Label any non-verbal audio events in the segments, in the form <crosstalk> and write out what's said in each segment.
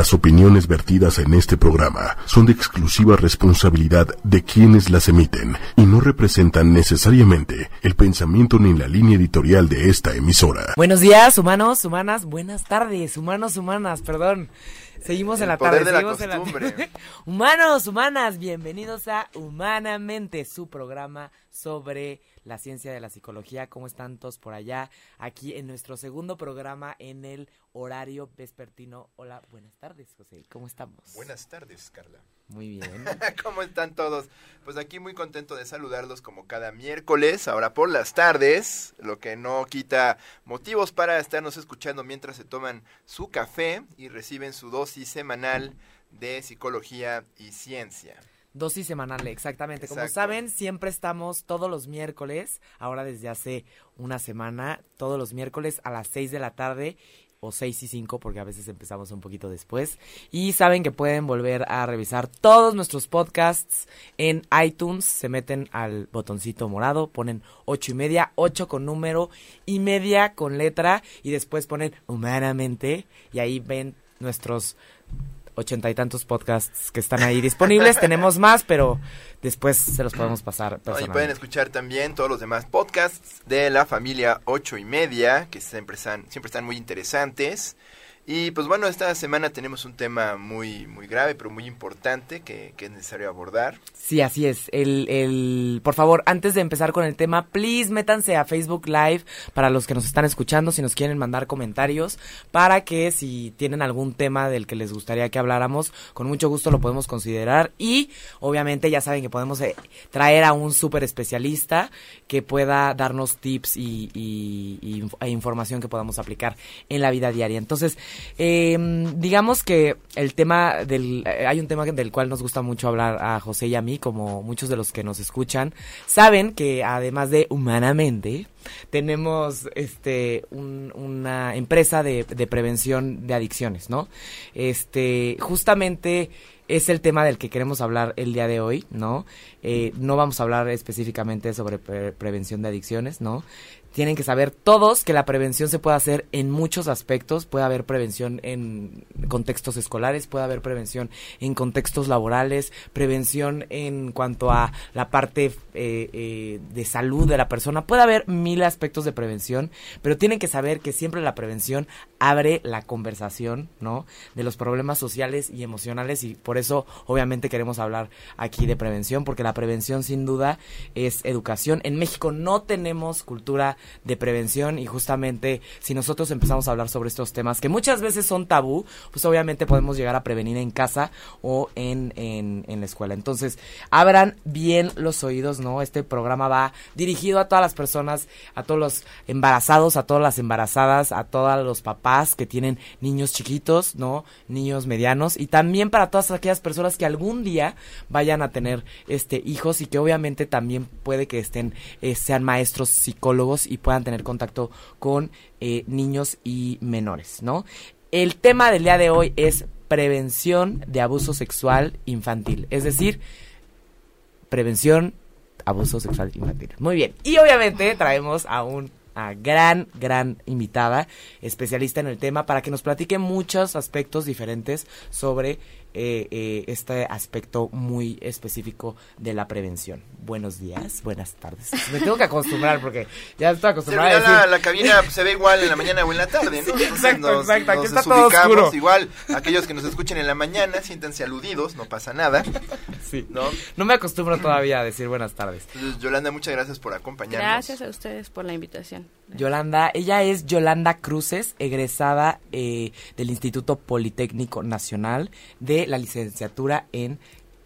Las opiniones vertidas en este programa son de exclusiva responsabilidad de quienes las emiten y no representan necesariamente el pensamiento ni la línea editorial de esta emisora. Buenos días, humanos, humanas, buenas tardes, humanos, humanas, perdón. Seguimos en la tarde, de la seguimos en la costumbre. <laughs> Humanos, humanas, bienvenidos a Humanamente, su programa sobre la ciencia de la psicología. ¿Cómo están todos por allá? Aquí en nuestro segundo programa en el horario vespertino. Hola, buenas tardes, José. ¿Cómo estamos? Buenas tardes, Carla. Muy bien. <laughs> ¿Cómo están todos? Pues aquí muy contento de saludarlos como cada miércoles, ahora por las tardes, lo que no quita motivos para estarnos escuchando mientras se toman su café y reciben su dosis semanal de psicología y ciencia. Dosis semanal, exactamente. Como saben, siempre estamos todos los miércoles, ahora desde hace una semana, todos los miércoles a las 6 de la tarde o 6 y 5 porque a veces empezamos un poquito después. Y saben que pueden volver a revisar todos nuestros podcasts en iTunes, se meten al botoncito morado, ponen 8 y media, 8 con número y media con letra y después ponen humanamente y ahí ven nuestros ochenta y tantos podcasts que están ahí disponibles. <laughs> Tenemos más, pero después se los podemos pasar ¿no? Y pueden escuchar también todos los demás podcasts de la familia ocho y media, que siempre están, siempre están muy interesantes. Y pues bueno, esta semana tenemos un tema muy, muy grave, pero muy importante que, que es necesario abordar. Sí, así es. El, el, por favor, antes de empezar con el tema, please métanse a Facebook Live para los que nos están escuchando, si nos quieren mandar comentarios, para que si tienen algún tema del que les gustaría que habláramos, con mucho gusto lo podemos considerar. Y obviamente ya saben que podemos eh, traer a un súper especialista que pueda darnos tips y, e información que podamos aplicar en la vida diaria. Entonces, eh, digamos que el tema del... eh, hay un tema del cual nos gusta mucho hablar a José y a mí, como muchos de los que nos escuchan, saben que además de humanamente, tenemos este un- una empresa de, de prevención de adicciones, ¿no? Este, justamente es el tema del que queremos hablar el día de hoy, ¿no? Eh, no vamos a hablar específicamente sobre pre- prevención de adicciones, ¿no? Tienen que saber todos que la prevención se puede hacer en muchos aspectos. Puede haber prevención en contextos escolares, puede haber prevención en contextos laborales, prevención en cuanto a la parte eh, eh, de salud de la persona. Puede haber mil aspectos de prevención, pero tienen que saber que siempre la prevención abre la conversación, ¿no? De los problemas sociales y emocionales y por eso obviamente queremos hablar aquí de prevención, porque la prevención sin duda es educación. En México no tenemos cultura de prevención y justamente si nosotros empezamos a hablar sobre estos temas que muchas veces son tabú, pues obviamente podemos llegar a prevenir en casa o en, en, la escuela. Entonces, abran bien los oídos, ¿no? Este programa va dirigido a todas las personas, a todos los embarazados, a todas las embarazadas, a todos los papás que tienen niños chiquitos, ¿no? Niños medianos y también para todas aquellas personas que algún día vayan a tener este hijos y que obviamente también puede que estén eh, sean maestros psicólogos y puedan tener contacto con eh, niños y menores, ¿no? El tema del día de hoy es prevención de abuso sexual infantil, es decir, prevención abuso sexual infantil. Muy bien. Y obviamente traemos a un a gran, gran invitada, especialista en el tema, para que nos platique muchos aspectos diferentes sobre eh, eh, este aspecto muy específico de la prevención. Buenos días, buenas tardes. Me tengo que acostumbrar porque ya estoy Se acostumbrado a decir... la, la cabina pues, se ve igual en la mañana o en la tarde, ¿no? <laughs> Sí, exacto, exacto, aquí está todo oscuro. Igual, aquellos que nos escuchen en la mañana, siéntanse aludidos, no pasa nada, Sí. ¿no? No me acostumbro todavía a decir buenas tardes. Entonces, Yolanda, muchas gracias por acompañarnos. Gracias a ustedes por la invitación. Yolanda, ella es Yolanda Cruces, egresada eh, del Instituto Politécnico Nacional de la licenciatura en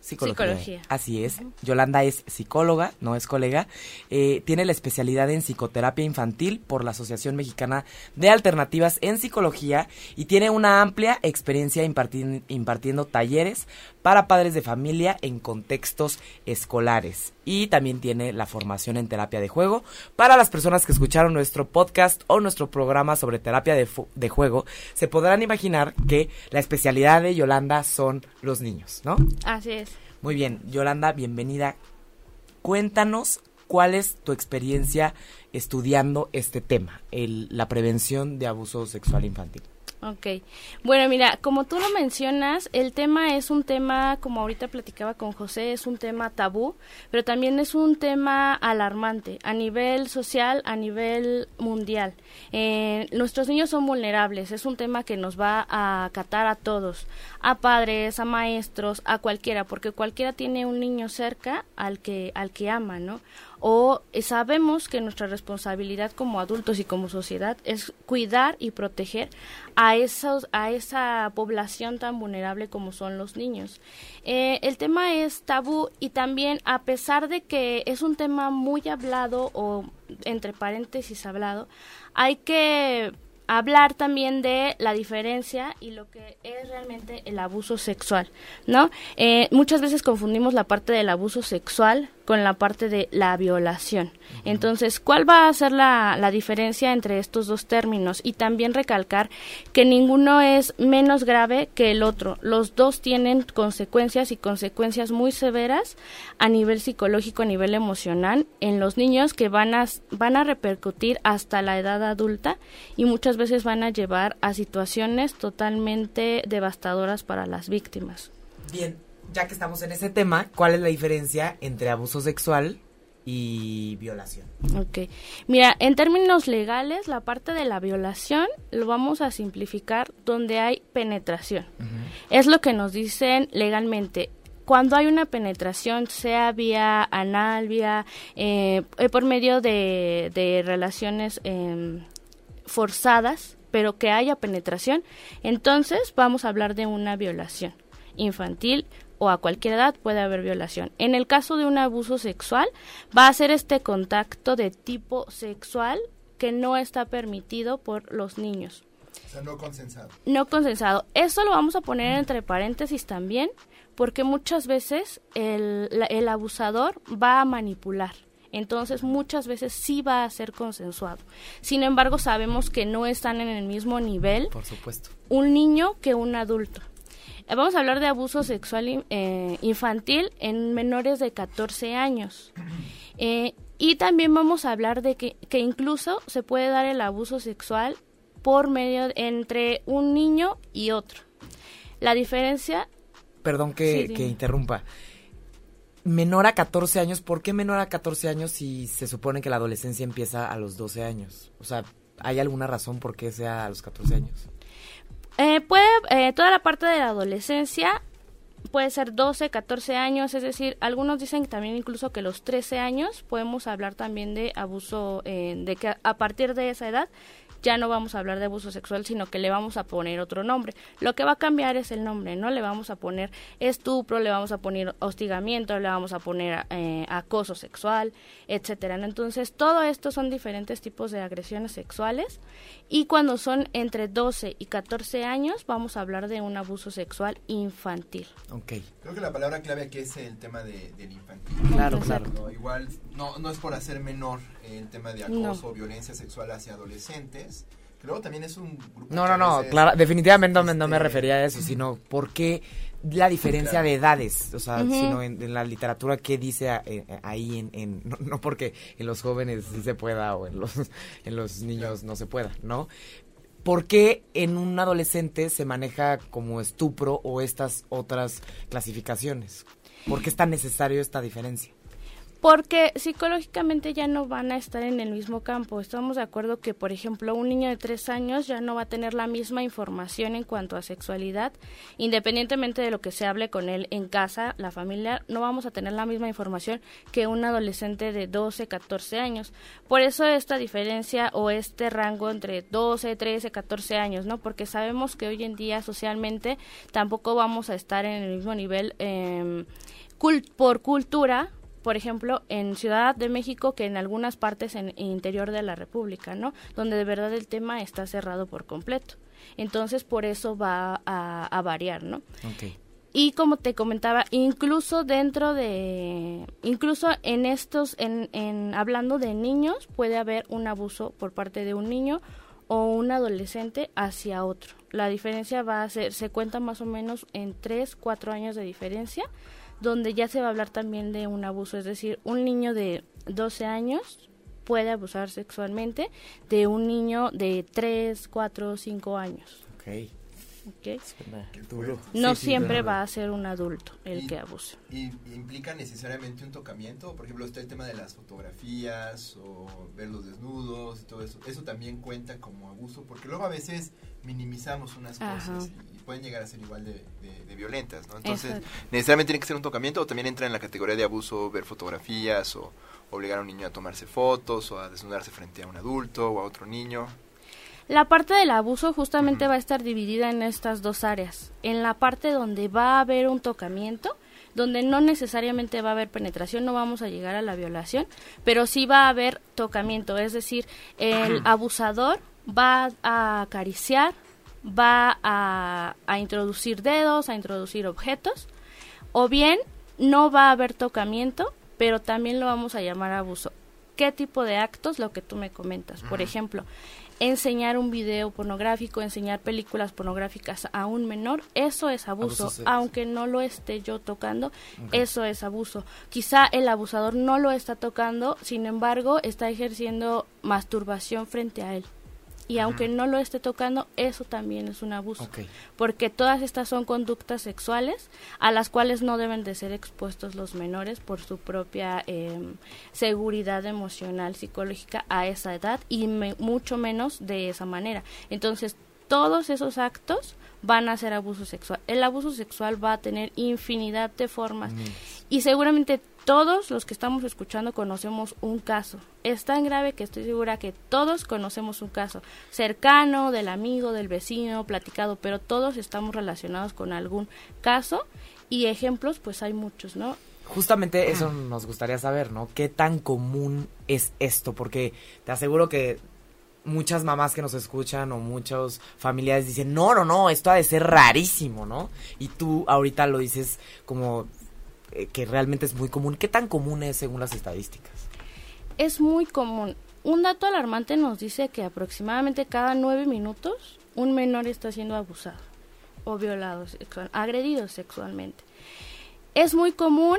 Psicología. Psicología. Así es. Yolanda es psicóloga, no es colega. Eh, tiene la especialidad en psicoterapia infantil por la Asociación Mexicana de Alternativas en Psicología y tiene una amplia experiencia imparti- impartiendo talleres para padres de familia en contextos escolares. Y también tiene la formación en terapia de juego. Para las personas que escucharon nuestro podcast o nuestro programa sobre terapia de, de juego, se podrán imaginar que la especialidad de Yolanda son los niños, ¿no? Así es. Muy bien, Yolanda, bienvenida. Cuéntanos cuál es tu experiencia estudiando este tema, el- la prevención de abuso sexual infantil. Ok. Bueno, mira, como tú lo mencionas, el tema es un tema, como ahorita platicaba con José, es un tema tabú, pero también es un tema alarmante a nivel social, a nivel mundial. Eh, nuestros niños son vulnerables, es un tema que nos va a acatar a todos, a padres, a maestros, a cualquiera, porque cualquiera tiene un niño cerca al que, al que ama, ¿no? O eh, sabemos que nuestra responsabilidad como adultos y como sociedad es cuidar y proteger a esos a esa población tan vulnerable como son los niños eh, el tema es tabú y también a pesar de que es un tema muy hablado o entre paréntesis hablado hay que hablar también de la diferencia y lo que es realmente el abuso sexual, ¿no? Eh, muchas veces confundimos la parte del abuso sexual con la parte de la violación. Entonces, ¿cuál va a ser la, la, diferencia entre estos dos términos? Y también recalcar que ninguno es menos grave que el otro. Los dos tienen consecuencias y consecuencias muy severas a nivel psicológico, a nivel emocional, en los niños que van a, van a repercutir hasta la edad adulta y muchas veces van a llevar a situaciones totalmente devastadoras para las víctimas. Bien, ya que estamos en ese tema, ¿cuál es la diferencia entre abuso sexual y violación? Ok. Mira, en términos legales, la parte de la violación lo vamos a simplificar donde hay penetración. Es lo que nos dicen legalmente cuando hay una penetración, sea vía anal, vía eh, eh, por medio de, de relaciones eh, forzadas, pero que haya penetración, entonces vamos a hablar de una violación infantil o a cualquier edad puede haber violación. En el caso de un abuso sexual, va a ser este contacto de tipo sexual que no está permitido por los niños. O sea, no consensado. No consensado. Eso lo vamos a poner entre paréntesis también, porque muchas veces el, el abusador va a manipular. Entonces muchas veces sí va a ser consensuado. Sin embargo, sabemos que no están en el mismo nivel. Por supuesto. Un niño que un adulto. Eh, vamos a hablar de abuso sexual eh, infantil en menores de 14 años. Eh, y también vamos a hablar de que, que, incluso se puede dar el abuso sexual por medio entre un niño y otro. La diferencia... Perdón que, sí, que interrumpa. Menor a 14 años, ¿por qué menor a 14 años si se supone que la adolescencia empieza a los 12 años? O sea, ¿hay alguna razón por qué sea a los 14 años? Eh, puede, eh, toda la parte de la adolescencia puede ser 12, 14 años, es decir, algunos dicen también incluso que los 13 años podemos hablar también de abuso, eh, de que a partir de esa edad ya no vamos a hablar de abuso sexual, sino que le vamos a poner otro nombre. Lo que va a cambiar es el nombre, ¿no? Le vamos a poner estupro, le vamos a poner hostigamiento, le vamos a poner eh, acoso sexual, etcétera. ¿no? Entonces, todo esto son diferentes tipos de agresiones sexuales y cuando son entre 12 y 14 años vamos a hablar de un abuso sexual infantil. Ok. Creo que la palabra clave aquí es el tema de, del infantil. Claro, claro. No, igual, no, no es por hacer menor el tema de acoso o no. violencia sexual hacia adolescentes. Que luego también es un grupo. No, no, no, veces, claro, definitivamente este... no, me refería a eso, sino porque la diferencia claro. de edades, o sea, uh -huh. sino en, en, la literatura qué dice eh, ahí en, en <laughs> no, no, porque en los jóvenes sí se pueda o en los <laughs> en los niños claro. no se pueda, ¿no? ¿Por qué en un adolescente se maneja como estupro o estas otras clasificaciones? ¿Por qué es tan necesario esta diferencia? Porque psicológicamente ya no van a estar en el mismo campo. Estamos de acuerdo que, por ejemplo, un niño de tres años ya no va a tener la misma información en cuanto a sexualidad, independientemente de lo que se hable con él en casa, la familia, no vamos a tener la misma información que un adolescente de 12, 14 años. Por eso esta diferencia o este rango entre 12, 13, 14 años, ¿no? Porque sabemos que hoy en día socialmente tampoco vamos a estar en el mismo nivel eh, por cultura por ejemplo, en Ciudad de México que en algunas partes en, interior de la República, ¿no? Donde de verdad el tema está cerrado por completo. Entonces, por eso va a, a variar, ¿no? Okay. Y como te comentaba, incluso dentro de, incluso en estos, en, en hablando de niños, puede haber un abuso por parte de un niño o un adolescente hacia otro. La diferencia va a ser, se cuenta más o menos en 3, 4 años de diferencia donde ya se va a hablar también de un abuso, es decir, un niño de 12 años puede abusar sexualmente de un niño de 3, 4, 5 años. Ok. ¿ok? Suena Qué duro. fuerte. No Sí, sí, siempre claro. va a ser un adulto el que abuse. ¿Y implica necesariamente un tocamiento? Por ejemplo, está el tema de las fotografías o verlos desnudos y todo eso. Eso también cuenta como abuso, porque luego a veces minimizamos unas Ajá. cosas pueden llegar a ser igual de, de- de violentas, ¿no? Entonces. ¿necesariamente tiene que ser un tocamiento o también entra en la categoría de abuso ver fotografías o obligar a un niño a tomarse fotos o a desnudarse frente a un adulto o a otro niño? La parte del abuso justamente va a estar dividida en estas dos áreas. En la parte donde va a haber un tocamiento, donde no necesariamente va a haber penetración, no vamos a llegar a la violación, pero sí va a haber tocamiento, es decir, el abusador va a acariciar, va a, a introducir dedos, a introducir objetos, o bien no va a haber tocamiento, pero también lo vamos a llamar abuso. ¿Qué tipo de actos? Lo que tú me comentas. Por ejemplo, enseñar un video pornográfico, enseñar películas pornográficas a un menor, eso es abuso, aunque no lo esté yo tocando, eso es abuso. Quizá el abusador no lo está tocando, sin embargo, está ejerciendo masturbación frente a él. Y aunque no lo esté tocando, eso también es un abuso porque todas estas son conductas sexuales a las cuales no deben de ser expuestos los menores por su propia eh, seguridad emocional, psicológica a esa edad y me- mucho menos de esa manera. Entonces, todos esos actos van a ser abuso sexual. El abuso sexual va a tener infinidad de formas y seguramente todos los que estamos escuchando conocemos un caso. Es tan grave que estoy segura que todos conocemos un caso cercano, del amigo, del vecino, platicado, pero todos estamos relacionados con algún caso y ejemplos pues hay muchos, ¿no? Justamente eso nos gustaría saber, ¿no? ¿Qué tan común es esto? Porque te aseguro que muchas mamás que nos escuchan o muchos familiares dicen, no, no, no, esto ha de ser rarísimo, ¿no? Y tú ahorita lo dices como eh, que realmente es muy común. ¿Qué tan común es según las estadísticas? Es muy común. Un dato alarmante nos dice que aproximadamente cada nueve minutos un menor está siendo abusado o violado, sexual, agredido sexualmente. Es muy común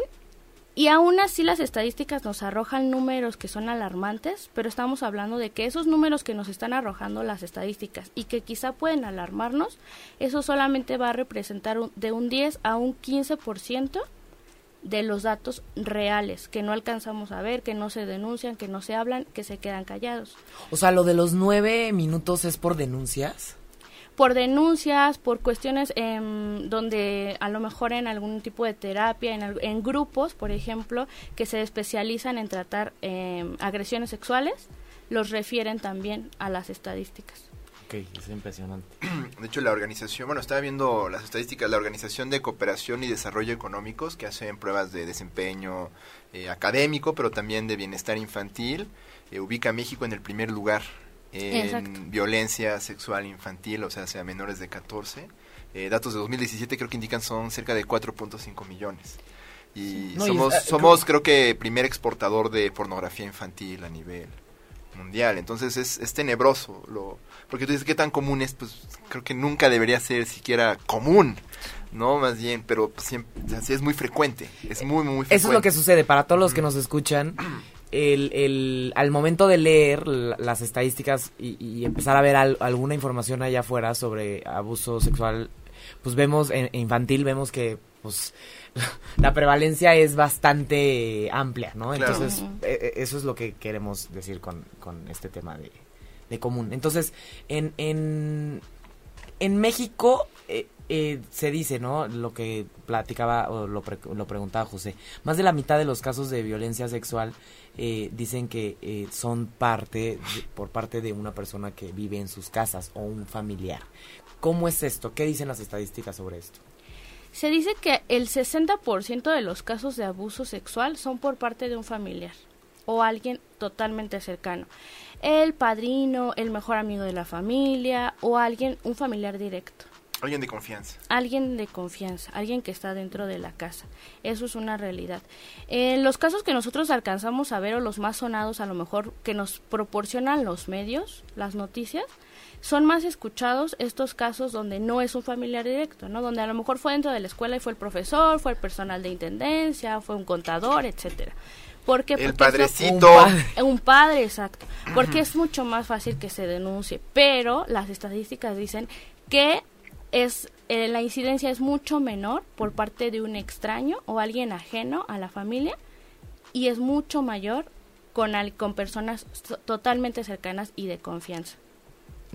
y aún así las estadísticas nos arrojan números que son alarmantes, pero estamos hablando de que esos números que nos están arrojando las estadísticas y que quizá pueden alarmarnos, eso solamente va a representar un- de un 10 a un 15% de los datos reales que no alcanzamos a ver, que no se denuncian, que no se hablan, que se quedan callados. O sea, lo de los nueve minutos es por denuncias. Por denuncias, por cuestiones em, donde a lo mejor en algún tipo de terapia, en, en grupos, por ejemplo, que se especializan en tratar em, agresiones sexuales, los refieren también a las estadísticas. Ok, es impresionante. <clears throat> De hecho, la organización, bueno, estaba viendo las estadísticas, la Organización de Cooperación y Desarrollo Económicos, que hacen pruebas de desempeño eh, académico, pero también de bienestar infantil, eh, ubica a México en el primer lugar en Exacto. violencia sexual infantil, o sea, hacia menores de 14. Eh, datos de 2017 creo que indican son cerca de 4.5 millones. Y No, y, somos, eh, somos creo que, primer exportador de pornografía infantil a nivel mundial. Entonces es, es tenebroso. Lo, porque tú dices, ¿qué tan común es? Pues creo que nunca debería ser siquiera común, ¿no? Más bien, pero pues, siempre, así es muy frecuente. Es muy, muy frecuente. Eso es lo que sucede para todos los que nos escuchan. El, el, al momento de leer la- las estadísticas y, y empezar a ver al- alguna información allá afuera sobre abuso sexual, pues vemos en, infantil, vemos que pues <laughs> la prevalencia es bastante amplia, ¿no? Claro. Entonces, eh, eh, eso es lo que queremos decir con, con este tema de, de común. Entonces, en, en, en México eh, eh, se dice, ¿no? Lo que platicaba o lo, pre- lo preguntaba José. Más de la mitad de los casos de violencia sexual eh, dicen que eh, son parte de- por parte de una persona que vive en sus casas o un familiar. ¿Cómo es esto? ¿Qué dicen las estadísticas sobre esto? Se dice que el 60% de los casos de abuso sexual son por parte de un familiar o alguien totalmente cercano. El padrino, el mejor amigo de la familia o alguien, un familiar directo. Alguien de confianza. Alguien de confianza, alguien que está dentro de la casa. Eso es una realidad. En los casos que nosotros alcanzamos a ver o los más sonados a lo mejor que nos proporcionan los medios, las noticias, son más escuchados estos casos donde no es un familiar directo, ¿no? Donde a lo mejor fue dentro de la escuela y fue el profesor, fue el personal de intendencia, fue un contador, etcétera. El Porque eso- padrecito. Un padre. un padre, exacto. Porque es mucho más fácil que se denuncie. Pero las estadísticas dicen que es eh, la incidencia es mucho menor por parte de un extraño o alguien ajeno a la familia y es mucho mayor con, con personas totalmente cercanas y de confianza.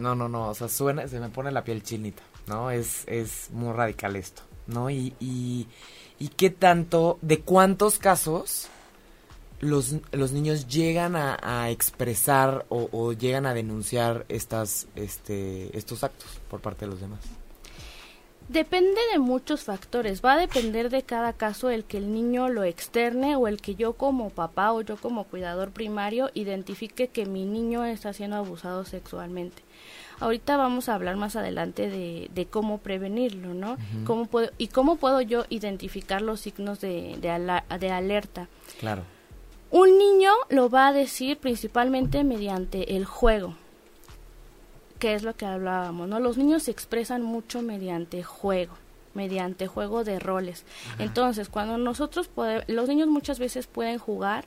No, no, no, o sea, suena, se me pone la piel chinita, ¿no? Es, es muy radical esto, ¿no? Y, y, y qué tanto, de cuántos casos los, los niños llegan a, expresar o, o, llegan a denunciar estas, este, estos actos por parte de los demás. Depende de muchos factores, va a depender de cada caso el que el niño lo externe o el que yo como papá o yo como cuidador primario identifique que mi niño está siendo abusado sexualmente. Ahorita vamos a hablar más adelante de, de cómo prevenirlo, ¿no? ¿Cómo puedo, y cómo puedo yo identificar los signos de, de, de alerta. Claro. Un niño lo va a decir principalmente mediante el juego que es lo que hablábamos, ¿no? Los niños se expresan mucho mediante juego, mediante juego de roles. Entonces, cuando nosotros podemos, los niños muchas veces pueden jugar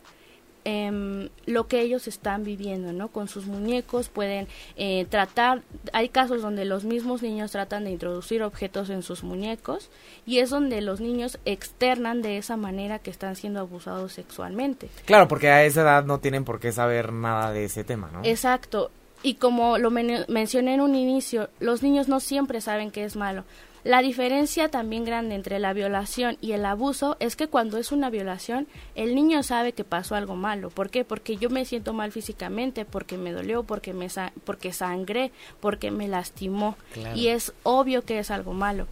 eh, lo que ellos están viviendo, ¿no? Con sus muñecos pueden eh, tratar, hay casos donde los mismos niños tratan de introducir objetos en sus muñecos y es donde los niños externan de esa manera que están siendo abusados sexualmente. Claro, porque a esa edad no tienen por qué saber nada de ese tema, ¿no? Exacto. Y como lo mencioné en un inicio, los niños no siempre saben que es malo. La diferencia también grande entre la violación y el abuso es que cuando es una violación, el niño sabe que pasó algo malo. ¿Por qué? Porque yo me siento mal físicamente, porque me dolió, porque me porque sangré, porque me lastimó. Y es obvio que es algo malo.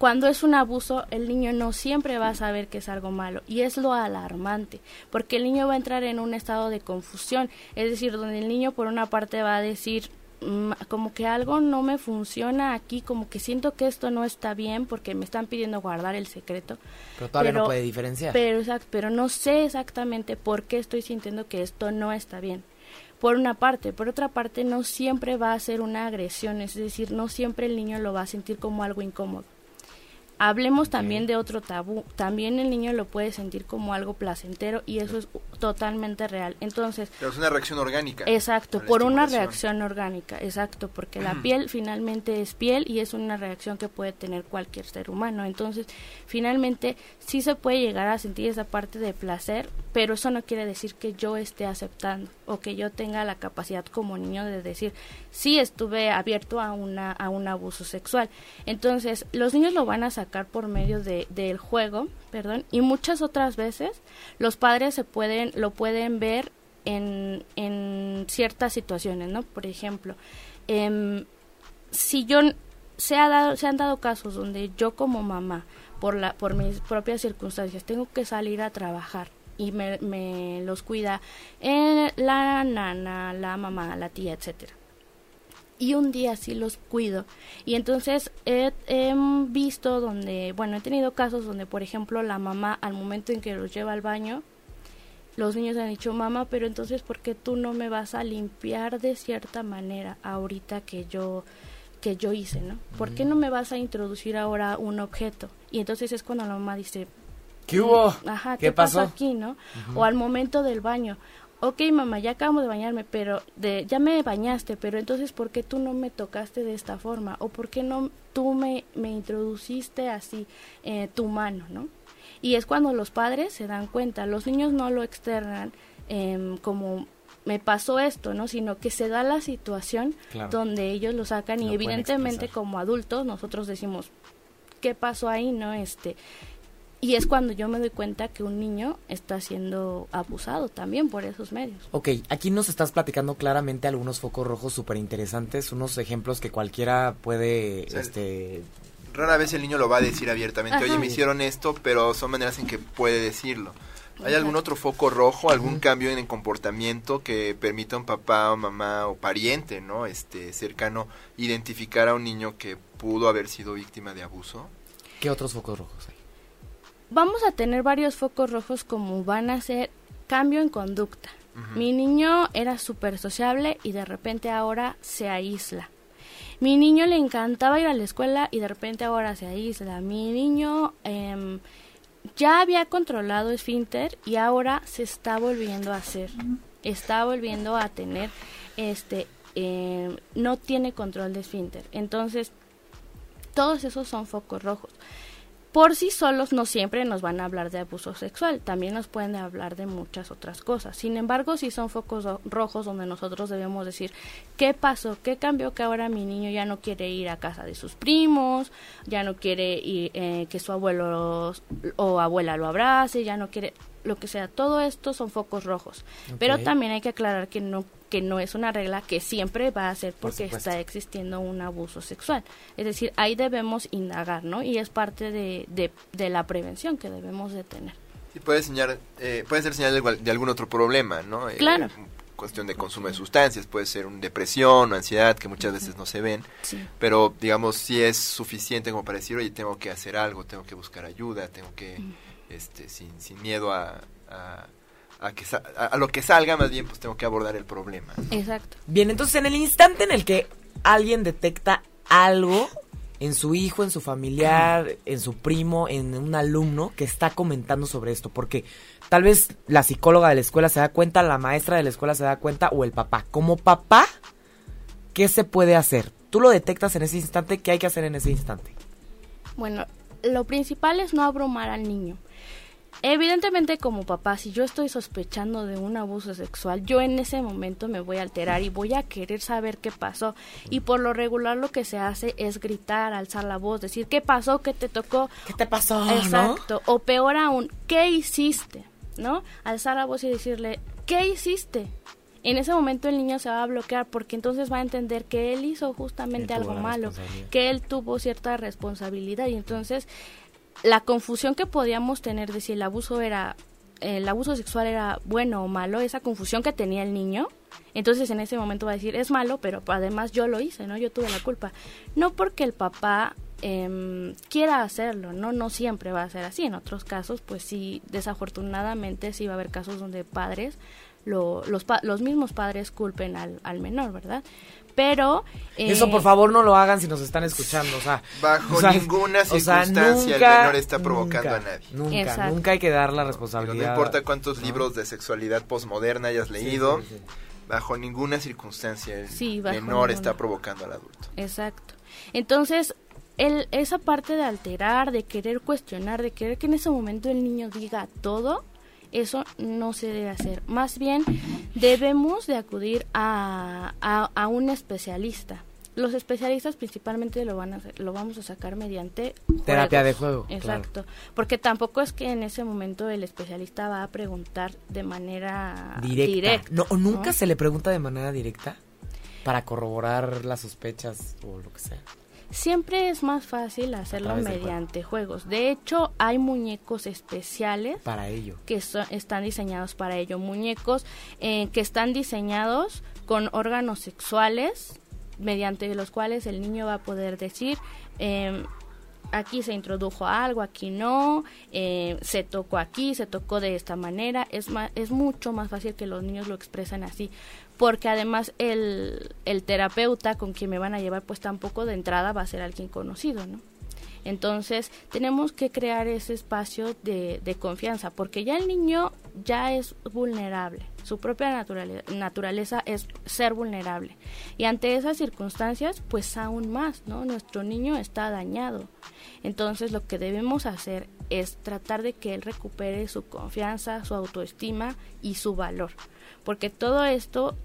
Cuando es un abuso, el niño no siempre va a saber que es algo malo y es lo alarmante, porque el niño va a entrar en un estado de confusión, es decir, donde el niño por una parte va a decir como que algo no me funciona aquí, como que siento que esto no está bien porque me están pidiendo guardar el secreto. Pero todavía no puede diferenciar. Pero, pero no sé exactamente por qué estoy sintiendo que esto no está bien por una parte, por otra parte no siempre va a ser una agresión, es decir, no siempre el niño lo va a sentir como algo incómodo. Hablemos también de otro tabú. También el niño lo puede sentir como algo placentero y eso es totalmente real. Entonces, pero es una reacción orgánica. Exacto, por una reacción orgánica, exacto, porque la piel finalmente es piel y es una reacción que puede tener cualquier ser humano. Entonces, finalmente sí se puede llegar a sentir esa parte de placer, pero eso no quiere decir que yo esté aceptando o que yo tenga la capacidad como niño de decir, sí estuve abierto a una a un abuso sexual. Entonces, los niños lo van a sacar por medio de, del juego, perdón, y muchas otras veces los padres se pueden, lo pueden ver en, en ciertas situaciones, ¿no? Por ejemplo, em, si yo se ha dado, se han dado casos donde yo como mamá, por la, por mis propias circunstancias, tengo que salir a trabajar y me, me los cuida eh, la nana, la mamá, la tía, etcétera y un día sí los cuido. Y entonces he, visto donde, bueno, he tenido casos donde, por ejemplo, la mamá al momento en que los lleva al baño, los niños han dicho, mamá, pero entonces, ¿por qué tú no me vas a limpiar de cierta manera ahorita que yo que yo hice, ¿no? ¿Por qué no me vas a introducir ahora un objeto? Y entonces es cuando la mamá dice, ¿qué hubo? Ajá, ¿qué, pasó? aquí, no? O al momento del baño, ok mamá, ya acabo de bañarme, pero de, ya me bañaste, pero entonces ¿por qué tú no me tocaste de esta forma? ¿O por qué no tú me, me introduciste así eh, tu mano, no? Y es cuando los padres se dan cuenta, los niños no lo externan em, como me pasó esto, ¿no? Sino que se da la situación donde ellos lo sacan y evidentemente como adultos nosotros decimos, ¿qué pasó ahí, no? Este, y es cuando yo me doy cuenta que un niño está siendo abusado también por esos medios. Ok, aquí nos estás platicando claramente algunos focos rojos súper interesantes, unos ejemplos que cualquiera puede... este Rara vez el niño lo va a decir abiertamente, oye, me hicieron esto, pero son maneras en que puede decirlo. ¿Hay algún otro foco rojo, algún cambio en el comportamiento que permita a un papá o mamá o pariente, ¿no? Este cercano identificar a un niño que pudo haber sido víctima de abuso? ¿Qué otros focos rojos hay? Vamos a tener varios focos rojos como van a ser cambio en conducta. Mi niño era súper sociable y de repente ahora se aísla. Mi niño le encantaba ir a la escuela y de repente ahora se aísla. Mi niño em, ya había controlado esfínter y ahora se está volviendo a hacer. Está volviendo a tener, este, em, no tiene control de esfínter. Entonces, Todos esos son focos rojos por sí solos no siempre nos van a hablar de abuso sexual, también nos pueden hablar de muchas otras cosas. Sin embargo, sí son focos rojos donde nosotros debemos decir, ¿qué pasó? ¿Qué cambió que ahora mi niño ya no quiere ir a casa de sus primos, ya no quiere ir, eh, que su abuelo o abuela lo abrace, ya no quiere lo que sea? Todo esto son focos rojos. Pero también hay que aclarar que no que no es una regla que siempre va a ser porque está existiendo un abuso sexual. Es decir, ahí debemos indagar, ¿no? Y es parte de, de, la prevención que debemos de tener. Sí, puede, señalar, eh, puede ser señal de, algún otro problema, ¿no? Eh, claro. cuestión de consumo de sustancias, puede ser una depresión o ansiedad que muchas veces no se ven, pero digamos si es suficiente como para decir, oye, tengo que hacer algo, tengo que buscar ayuda, tengo que, este, sin, sin miedo a a, que a, lo que salga, más bien pues tengo que abordar el problema. Exacto. Bien, entonces en el instante en el que alguien detecta algo en su hijo, en su familiar, en su primo, en un alumno que está comentando sobre esto, porque tal vez la psicóloga de la escuela se da cuenta, la maestra de la escuela se da cuenta o el papá. Como papá, ¿qué se puede hacer? Tú lo detectas en ese instante, ¿qué hay que hacer en ese instante? Bueno, lo principal es no abrumar al niño. Evidentemente como papá, si yo estoy sospechando de un abuso sexual, yo en ese momento me voy a alterar y voy a querer saber qué pasó. Y por lo regular lo que se hace es gritar, alzar la voz, decir, ¿qué pasó? ¿Qué te tocó? ¿Qué te pasó? Exacto. O peor aún, ¿qué hiciste? ¿No? Alzar la voz y decirle, ¿qué hiciste? en ese momento el niño se va a bloquear porque entonces va a entender que él hizo justamente algo malo, que él tuvo cierta responsabilidad y entonces la confusión que podíamos tener de si el abuso era el abuso sexual era bueno o malo, esa confusión que tenía el niño, entonces en ese momento va a decir, es malo, pero además yo lo hice, ¿no? Yo tuve la culpa. No porque el papá eh, quiera hacerlo, ¿no? No siempre va a ser así. En otros casos, pues sí, desafortunadamente sí va a haber casos donde padres, lo, los, los mismos padres culpen al, al menor, ¿verdad? Pero... Eso por eh, favor no lo hagan si nos están escuchando, o sea... Bajo ninguna circunstancia el menor está provocando a nadie. Nunca, nunca hay que dar la responsabilidad. No importa cuántos libros de sexualidad posmoderna hayas leído, bajo ninguna circunstancia el menor está provocando al adulto. Exacto. Entonces, el, esa parte de alterar, de querer cuestionar, de querer que en ese momento el niño diga todo, eso no se debe hacer. Más bien debemos de acudir a, a, un especialista. Los especialistas principalmente lo van a lo vamos a sacar mediante terapia de juego. Exacto, porque tampoco es que en ese momento el especialista va a preguntar de manera directa. no, nunca se le pregunta de manera directa para corroborar las sospechas o lo que sea siempre es más fácil hacerlo mediante juegos. De hecho, hay muñecos especiales para ello que están diseñados para ello. Muñecos eh, que están diseñados con órganos sexuales mediante los cuales el niño va a poder decir em, aquí se introdujo algo, aquí no, eh, se tocó aquí, se tocó de esta manera, es, es mucho más fácil que los niños lo expresen así, porque además el, el terapeuta con quien me van a llevar pues tampoco de entrada va a ser alguien conocido, ¿no? Entonces tenemos que crear ese espacio de, confianza, porque ya el niño ya es vulnerable, su propia naturaleza, naturaleza es ser vulnerable. Y ante esas circunstancias, pues aún más, ¿no? Nuestro niño está dañado. Entonces lo que debemos hacer es tratar de que él recupere su confianza, su autoestima y su valor, porque todo esto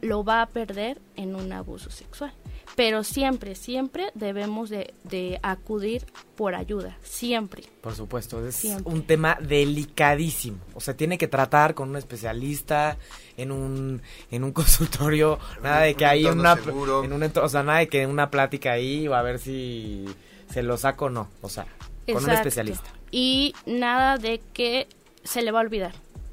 lo va a perder en un abuso sexual pero siempre, siempre debemos de, acudir por ayuda, siempre. Por supuesto, es un tema delicadísimo, o sea, tiene que tratar con un especialista en un, en un <laughs> consultorio, nada de que hay una, en un, o sea, nada de que una plática ahí o a ver si se lo saco o no, o sea, con un especialista. Y nada de que se le va a olvidar.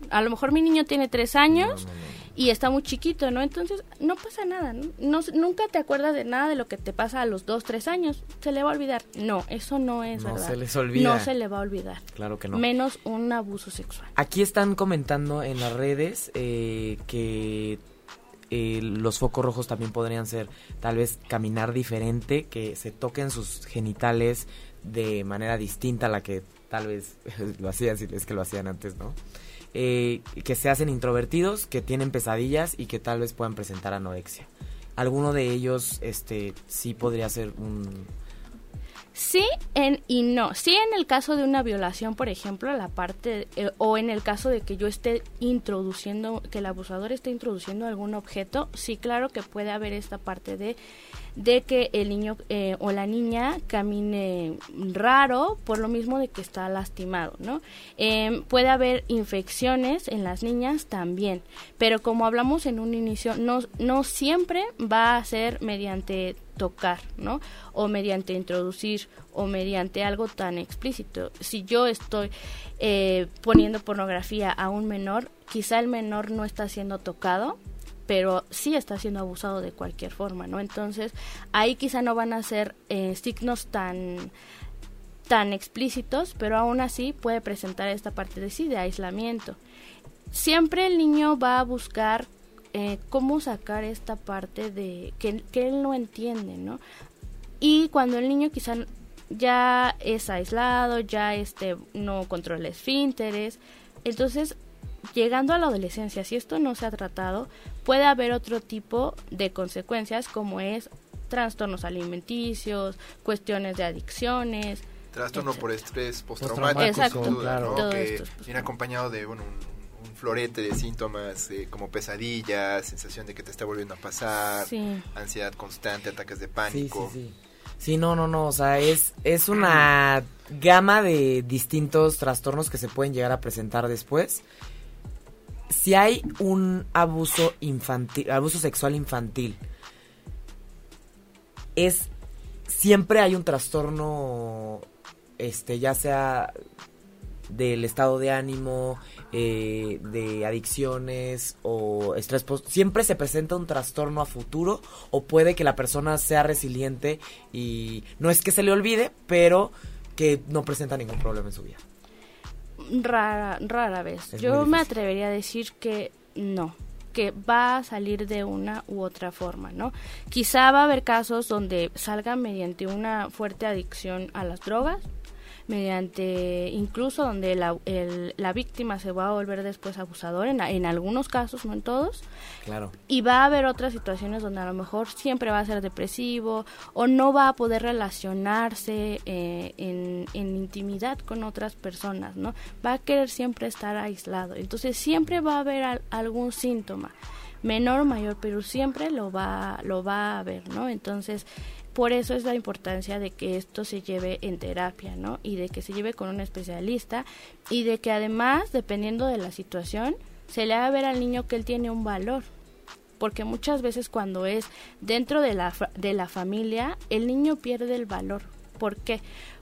A lo mejor mi niño tiene tres años y está muy chiquito, ¿no? Entonces no pasa nada, ¿no? Nunca te acuerdas de nada de lo que te pasa a los dos, tres años, se le va a olvidar. No, eso no es no verdad. se les olvida. No se le va a olvidar. Claro que no. Menos un abuso sexual. Aquí están comentando en las redes eh, que eh, los focos rojos también podrían ser tal vez caminar diferente, que se toquen sus genitales de manera distinta a la que tal vez <laughs> lo hacían, si es que lo hacían antes, ¿no? Eh, que se hacen introvertidos, que tienen pesadillas y que tal vez puedan presentar anorexia. Alguno de ellos, este, sí podría ser un... Sí en, y no. Sí en el caso de una violación, por ejemplo, la parte, eh, o en el caso de que yo esté introduciendo, que el abusador esté introduciendo algún objeto, sí claro que puede haber esta parte de de que el niño eh, o la niña camine raro por lo mismo de que está lastimado, ¿no? Em, puede haber infecciones en las niñas también, pero como hablamos en un inicio, no, no siempre va a ser mediante tocar, ¿no? O mediante introducir o mediante algo tan explícito. Si yo estoy eh, poniendo pornografía a un menor, quizá el menor no está siendo tocado, pero sí está siendo abusado de cualquier forma, ¿no? Entonces, ahí quizá no van a ser eh, signos tan tan explícitos, pero aún así puede presentar esta parte de sí, de aislamiento. Siempre el niño va a buscar eh, cómo sacar esta parte de que, que él no entiende, ¿no? Y cuando el niño quizá ya es aislado, ya este no controla esfínteres, entonces llegando a la adolescencia, si esto no se ha tratado, puede haber otro tipo de consecuencias como es trastornos alimenticios, cuestiones de adicciones. Trastorno por estrés postraumático, Exacto, que viene acompañado de un, florete de síntomas eh, como pesadillas, sensación de que te está volviendo a pasar, ansiedad constante, ataques de pánico. Sí, sí, sí. no, no, no, o sea, es, es <clears throat> una gama de distintos trastornos que se pueden llegar a presentar después si hay un abuso infantil, abuso sexual infantil, es siempre hay un trastorno, este, ya sea del estado de ánimo, eh, de adicciones o estrés post, siempre se presenta un trastorno a futuro o puede que la persona sea resiliente y no es que se le olvide, pero que no presenta ningún problema en su vida rara, rara vez. Yo me atrevería a decir que no, que va a salir de una u otra forma, ¿no? Quizá va a haber casos donde salga mediante una fuerte adicción a las drogas, mediante incluso donde la, la víctima se va a volver después abusador, en, en, algunos casos, no en todos. Claro. Y va a haber otras situaciones donde a lo mejor siempre va a ser depresivo o no va a poder relacionarse eh, en, en intimidad con otras personas, ¿no? Va a querer siempre estar aislado. Entonces siempre va a haber algún síntoma menor o mayor, pero siempre lo va, lo va a haber, ¿no? Entonces, por eso es la importancia de que esto se lleve en terapia, ¿no? Y de que se lleve con un especialista y de que además, dependiendo de la situación, se le haga ver al niño que él tiene un valor. Porque muchas veces cuando es dentro de la, de la familia, el niño pierde el valor. ¿Por qué?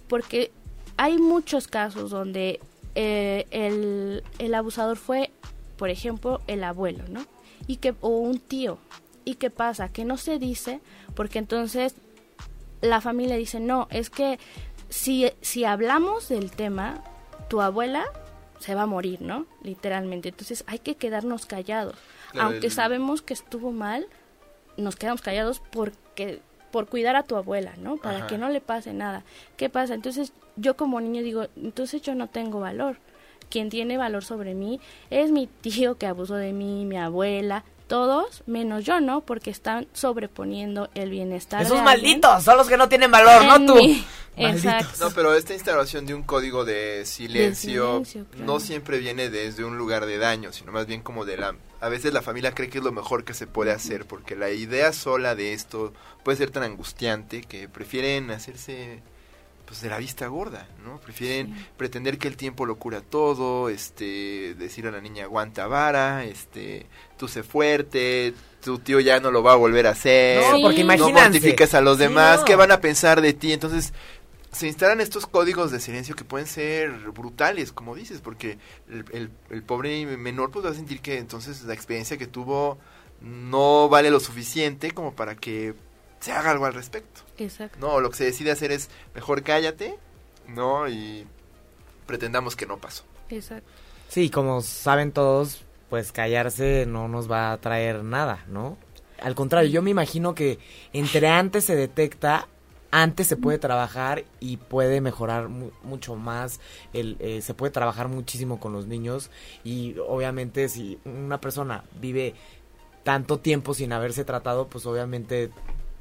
Porque hay muchos casos donde eh, el, el abusador fue, por ejemplo, el abuelo, ¿no? Y que, o un tío. ¿Y qué pasa? Que no se dice porque entonces la familia dice, no, es que si, si hablamos del tema, tu abuela se va a morir, ¿no? Literalmente. Entonces hay que quedarnos callados. Aunque sabemos que estuvo mal, nos quedamos callados porque por cuidar a tu abuela, ¿no? Para que no le pase nada. ¿Qué pasa? Entonces yo como niño digo, entonces yo no tengo valor. Quien tiene valor sobre mí es mi tío que abusó de mí, mi abuela, todos menos yo, ¿no? Porque están sobreponiendo el bienestar. Esos malditos son los que no tienen valor, no tú. <laughs> Exacto. No, pero esta instalación de un código de silencio, no siempre viene desde un lugar de daño, sino más bien como de la... A veces la familia cree que es lo mejor que se puede hacer, porque la idea sola de esto puede ser tan angustiante que prefieren hacerse pues de la vista gorda, ¿no? Prefieren pretender que el tiempo lo cura todo, este, decir a la niña aguanta vara, este, tú sé fuerte, tu tío ya no lo va a volver a hacer, no, porque no mortifiques a los demás, ¿qué van a pensar de ti? Entonces, se instalan estos códigos de silencio que pueden ser brutales, como dices, porque el, el pobre menor pues va a sentir que entonces la experiencia que tuvo no vale lo suficiente como para que se haga algo al respecto. Exacto. No, lo que se decide hacer es mejor cállate, ¿no? Y pretendamos que no pasó. Exacto. Sí, como saben todos, pues callarse no nos va a traer nada, ¿no? Al contrario, yo me imagino que entre antes se detecta, antes se puede trabajar y puede mejorar mucho más, el, eh, se puede trabajar muchísimo con los niños y obviamente si una persona vive tanto tiempo sin haberse tratado, pues obviamente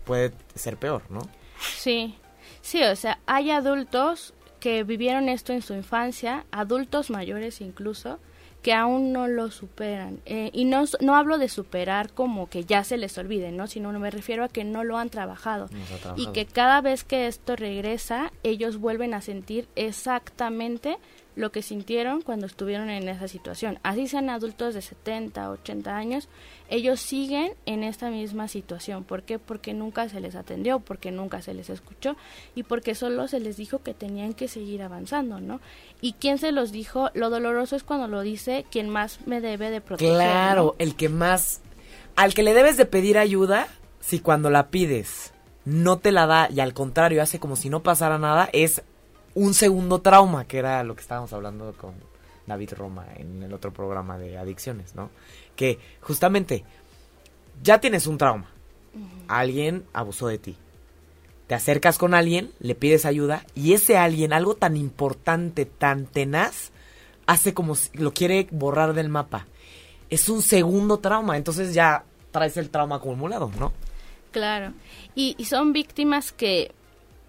puede ser peor, ¿no? Sí. Sí, o sea, hay adultos que vivieron esto en su infancia, adultos mayores incluso, que aún no lo superan. Eh, y no, no hablo de superar como que ya se les olvide, ¿no? Sino me refiero a que no lo han trabajado. Y que cada vez que esto regresa, ellos vuelven a sentir exactamente lo que sintieron cuando estuvieron en esa situación. Así sean adultos de 70, 80 años, ellos siguen en esta misma situación. ¿Por qué? Porque nunca se les atendió, porque nunca se les escuchó y porque solo se les dijo que tenían que seguir avanzando, ¿no? ¿Y quién se los dijo? Lo doloroso es cuando lo dice quien más me debe de proteger. Claro, el que más... Al que le debes de pedir ayuda, si cuando la pides no te la da y al contrario hace como si no pasara nada, es un segundo trauma, que era lo que estábamos hablando con David Roma en el otro programa de adicciones, ¿no? Que justamente ya tienes un trauma. Alguien abusó de ti. Te acercas con alguien, le pides ayuda y ese alguien, algo tan importante, tan tenaz, hace como si lo quiere borrar del mapa. Es un segundo trauma, entonces ya traes el trauma acumulado, ¿no? Claro. Y, y son víctimas que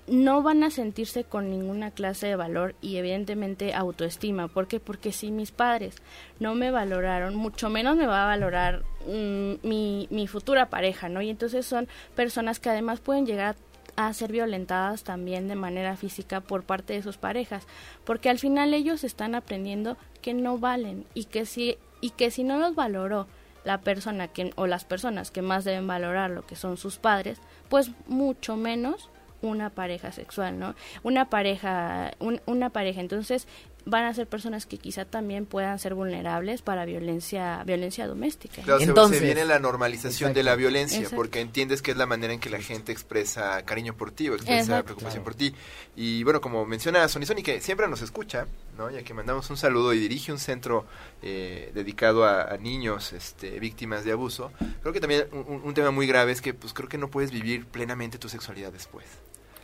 no van a sentirse con ninguna clase de valor y evidentemente autoestima. ¿Por qué? Porque si mis padres no me valoraron, mucho menos me va a valorar mm, mi, mi futura pareja, ¿no? Y entonces son personas que además pueden llegar a ser violentadas también de manera física por parte de sus parejas, porque al final ellos están aprendiendo que no valen y que si y que si no los valoró la persona que o las personas que más deben valorar lo que son sus padres, pues mucho menos una pareja sexual, ¿no? Una pareja, una pareja. Entonces, van a ser personas que quizá también puedan ser vulnerables para violencia violencia doméstica. Claro, Entonces, se viene la normalización de la violencia, porque entiendes que es la manera en que la gente expresa cariño por ti o expresa preocupación por ti. Y bueno, como menciona Sony Sony, que siempre nos escucha, ¿no? ya que mandamos un saludo y dirige un centro eh, dedicado a, niños este, víctimas de abuso, creo que también un, un tema muy grave es que pues creo que no puedes vivir plenamente tu sexualidad después.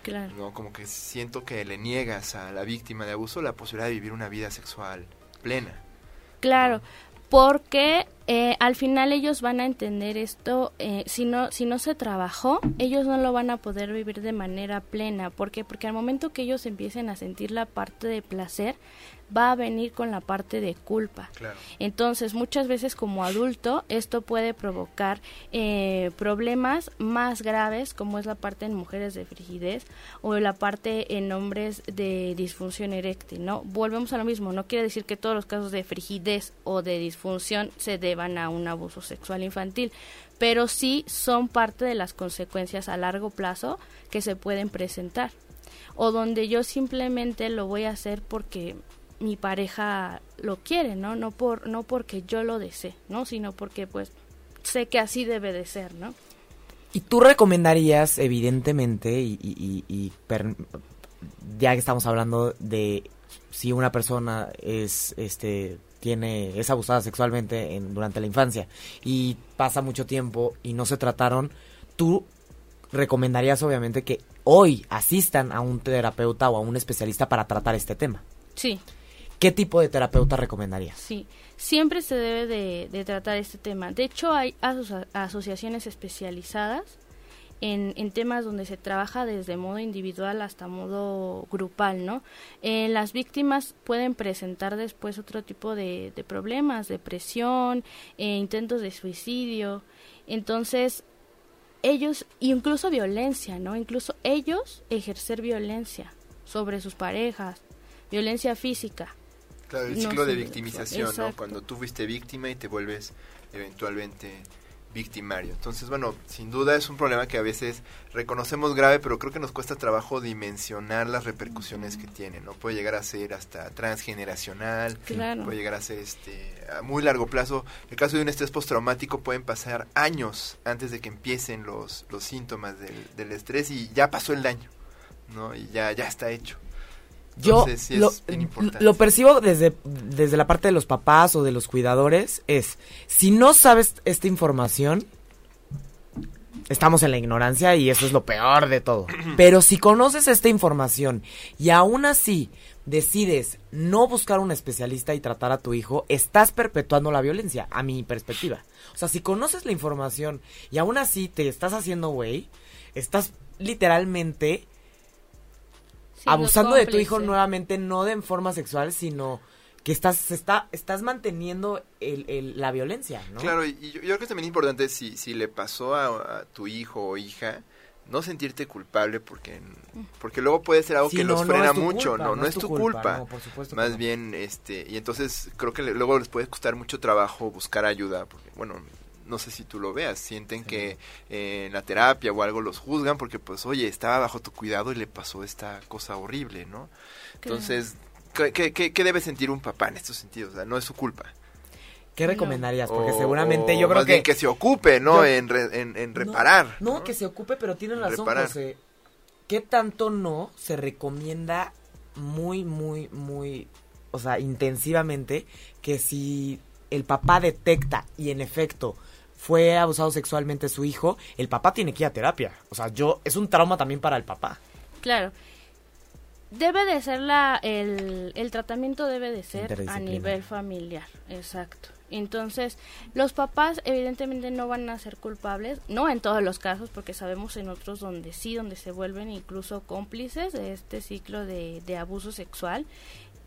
Claro. ¿no? Como que siento que le niegas a la víctima de abuso la posibilidad de vivir una vida sexual plena. Claro, porque eh, al final ellos van a entender esto, eh, si, no, si no se trabajó, ellos no lo van a poder vivir de manera plena. ¿Por qué? Porque al momento que ellos empiecen a sentir la parte de placer, va a venir con la parte de culpa. Entonces, muchas veces como adulto, esto puede provocar eh, problemas más graves, como es la parte en mujeres de frigidez o la parte en hombres de disfunción eréctil, ¿no? Volvemos a lo mismo, no quiere decir que todos los casos de frigidez o de disfunción se deban a un abuso sexual infantil, pero sí son parte de las consecuencias a largo plazo que se pueden presentar o donde yo simplemente lo voy a hacer porque mi pareja lo quiere, ¿no? No por no porque yo lo desee, ¿no? Sino porque pues sé que así debe de ser, ¿no? Y tú recomendarías, evidentemente, y, ya que estamos hablando de si una persona es, este, tiene, es abusada sexualmente en, durante la infancia y pasa mucho tiempo y no se trataron, tú recomendarías obviamente que hoy asistan a un terapeuta o a un especialista para tratar este tema. Sí. ¿Qué tipo de terapeuta recomendarías? Sí, siempre se debe de, tratar este tema. De hecho, hay asociaciones especializadas en, temas donde se trabaja desde modo individual hasta modo grupal, ¿no? Eh, las víctimas pueden presentar después otro tipo de, problemas, depresión, eh, intentos de suicidio. Entonces, ellos, incluso violencia, ¿no? Incluso ellos ejercer violencia sobre sus parejas, violencia física. Claro, el ciclo de victimización, ¿no? Cuando tú fuiste víctima y te vuelves eventualmente victimario. Entonces, bueno, sin duda es un problema que a veces reconocemos grave, pero creo que nos cuesta trabajo dimensionar las repercusiones que tiene, ¿no? Puede llegar a ser hasta transgeneracional, puede llegar a ser este a muy largo plazo. En el caso de un estrés postraumático pueden pasar años antes de que empiecen los, los síntomas del, del estrés y ya pasó el daño, ¿no? Y ya, ya está hecho. Yo lo, percibo desde, desde la parte de los papás o de los cuidadores, es, si no sabes esta información, estamos en la ignorancia y eso es lo peor de todo. <clears throat> Pero si conoces esta información y aún así decides no buscar un especialista y tratar a tu hijo, estás perpetuando la violencia, a mi perspectiva. O sea, si conoces la información y aún así te estás haciendo güey, estás literalmente abusando de tu hijo nuevamente, no de en forma sexual, sino que estás está, estás manteniendo el, la violencia, ¿no? Claro, y yo, creo que es también importante si, si le pasó a, tu hijo o hija, no sentirte culpable porque porque luego puede ser algo que los frena mucho, no, no, es, tu culpa. Más bien este y entonces creo que luego les puede costar mucho trabajo buscar ayuda porque bueno, no sé si tú lo veas, sienten que eh, en la terapia o algo los juzgan porque pues oye, estaba bajo tu cuidado y le pasó esta cosa horrible, ¿no? Entonces, ¿qué, qué, debe sentir un papá en estos sentidos? O sea, no es su culpa. ¿Qué recomendarías? Porque seguramente yo creo más que... Bien que se ocupe, ¿no? en, en, reparar. No, que se ocupe, pero tiene razón, José. ¿Qué tanto no se recomienda muy, muy, muy, o sea, intensivamente que si el papá detecta y en efecto fue abusado sexualmente su hijo, el papá tiene que ir a terapia. O sea, yo, es un trauma también para el papá. Claro. Debe de ser la, el, el tratamiento debe de ser a nivel familiar, exacto. Entonces, los papás evidentemente no van a ser culpables, no en todos los casos, porque sabemos en otros donde sí, donde se vuelven incluso cómplices de este ciclo de, de abuso sexual.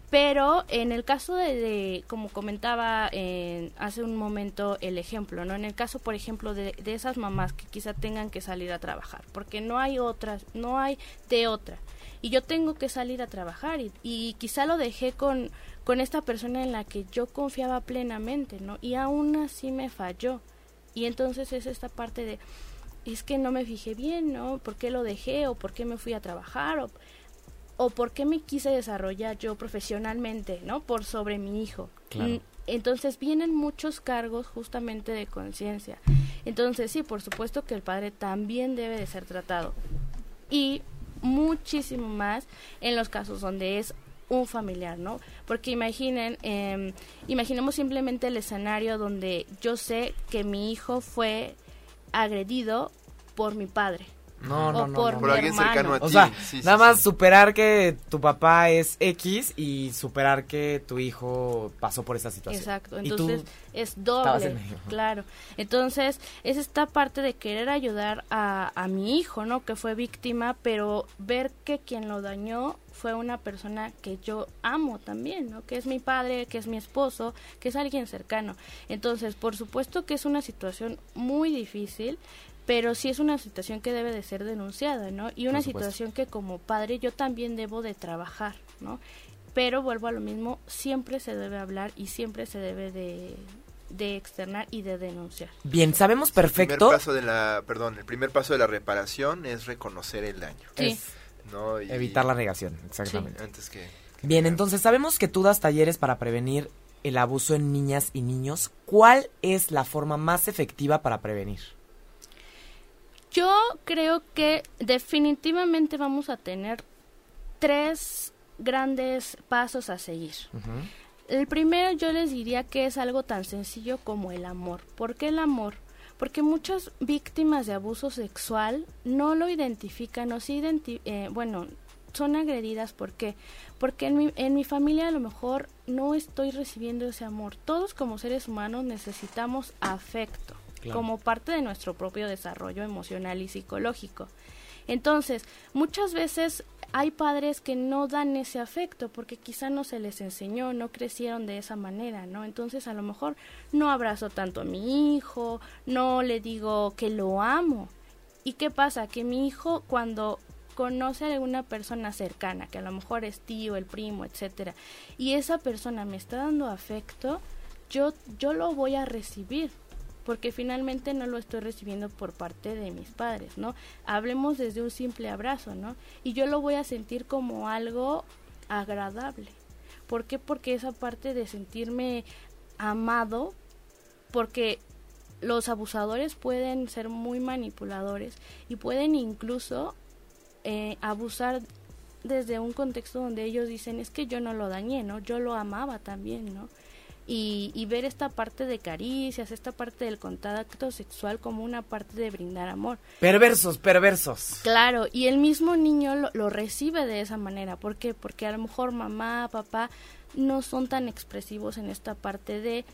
Pero en el caso de, como comentaba hace un momento el ejemplo, ¿no? En el caso, por ejemplo, de, de, esas mamás que quizá tengan que salir a trabajar, porque no hay otras, no hay de otra. Y yo tengo que salir a trabajar y, y quizá lo dejé con, con esta persona en la que yo confiaba plenamente, ¿no? Y aún así me falló. Y entonces es esta parte de, es que no me fijé bien, ¿no? ¿Por qué lo dejé? ¿O por qué me fui a trabajar? ¿O o por qué me quise desarrollar yo profesionalmente, ¿no? Por sobre mi hijo. Entonces vienen muchos cargos justamente de conciencia. Entonces sí, por supuesto que el padre también debe de ser tratado. Y muchísimo más en los casos donde es un familiar, ¿no? Porque imaginen, eh, imaginemos simplemente el escenario donde yo sé que mi hijo fue agredido por mi padre, no, no, no, por, alguien cercano a ti. O sea, nada más superar que tu papá es X y superar que tu hijo pasó por esa situación. Exacto, entonces es doble, claro. Entonces es esta parte de querer ayudar a, a mi hijo, ¿no? Que fue víctima, pero ver que quien lo dañó fue una persona que yo amo también, ¿no? Que es mi padre, que es mi esposo, que es alguien cercano. Entonces, por supuesto que es una situación muy difícil, pero sí es una situación que debe de ser denunciada, ¿no? Y una situación que como padre yo también debo de trabajar, ¿no? Pero vuelvo a lo mismo, siempre se debe hablar y siempre se debe de, externar y de denunciar. Bien, sabemos perfecto. El primer paso de la, perdón, el primer paso de la reparación es reconocer el daño. Sí. ¿no? evitar la negación, exactamente. Antes que, Bien, entonces sabemos que tú das talleres para prevenir el abuso en niñas y niños. ¿Cuál es la forma más efectiva para prevenir? Yo creo que definitivamente vamos a tener tres grandes pasos a seguir. El primero yo les diría que es algo tan sencillo como el amor. ¿Por qué el amor? Porque muchas víctimas de abuso sexual no lo identifican, no se eh, bueno, son agredidas. ¿Por qué? Porque en mi, en mi familia a lo mejor no estoy recibiendo ese amor. Todos como seres humanos necesitamos afecto como parte de nuestro propio desarrollo emocional y psicológico. Entonces, muchas veces hay padres que no dan ese afecto porque quizá no se les enseñó, no crecieron de esa manera, ¿no? Entonces, a lo mejor no abrazo tanto a mi hijo, no le digo que lo amo. ¿Y qué pasa? Que mi hijo cuando conoce a alguna persona cercana, que a lo mejor es tío, el primo, etcétera, y esa persona me está dando afecto, yo yo lo voy a recibir porque finalmente no lo estoy recibiendo por parte de mis padres, ¿no? Hablemos desde un simple abrazo, ¿no? Y yo lo voy a sentir como algo agradable. ¿Por qué? Porque esa parte de sentirme amado, porque los abusadores pueden ser muy manipuladores y pueden incluso eh, abusar desde un contexto donde ellos dicen es que yo no lo dañé, ¿no? Yo lo amaba también, ¿no? Y, y ver esta parte de caricias, esta parte del contacto sexual como una parte de brindar amor. Perversos, perversos. Claro, y el mismo niño lo, lo recibe de esa manera. ¿Por qué? Porque a lo mejor mamá, papá no son tan expresivos en esta parte de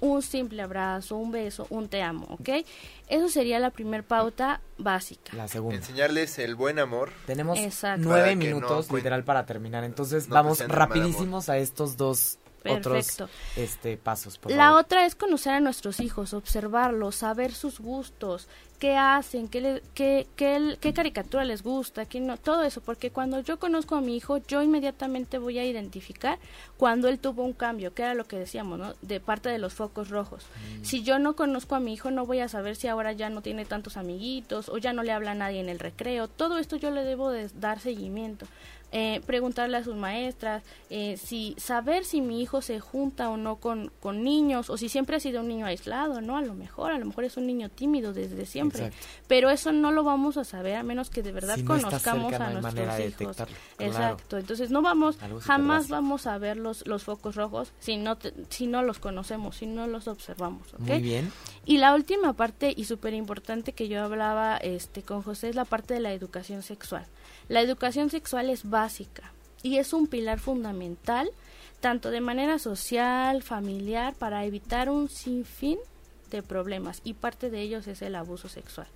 un simple abrazo, un beso, un te amo, ¿ok? Eso sería la primer pauta básica. La segunda. Enseñarles el buen amor. Tenemos Exacto. nueve no minutos cuen- literal para terminar. Entonces no vamos rapidísimos a estos dos Perfecto. otros este pasos. Por La favor. otra es conocer a nuestros hijos, observarlos, saber sus gustos, qué hacen, qué, le- qué, qué, qué caricatura les gusta, qué no, todo eso, porque cuando yo conozco a mi hijo, yo inmediatamente voy a identificar cuando él tuvo un cambio, que era lo que decíamos, ¿no? De parte de los focos rojos. Si yo no conozco a mi hijo, no voy a saber si ahora ya no tiene tantos amiguitos o ya no le habla a nadie en el recreo. Todo esto yo le debo de dar seguimiento. Eh, preguntarle a sus maestras, eh, si saber si mi hijo se junta o no con, con niños, o si siempre ha sido un niño aislado, ¿no? A lo mejor, a lo mejor es un niño tímido desde siempre. Exacto. Pero eso no lo vamos a saber a menos que de verdad Si no está conozcamos cerca, a no nuestros hijos. claro. Exacto. Entonces no vamos, jamás vamos a ver los, los focos rojos si no, te- si no los conocemos, si no los observamos. ¿ok? Muy bien. Y la última parte y súper importante que yo hablaba este, con José es la parte de la educación sexual. La educación sexual es básica y es un pilar fundamental tanto de manera social, familiar, para evitar un sinfín de problemas y parte de ellos es el abuso sexual.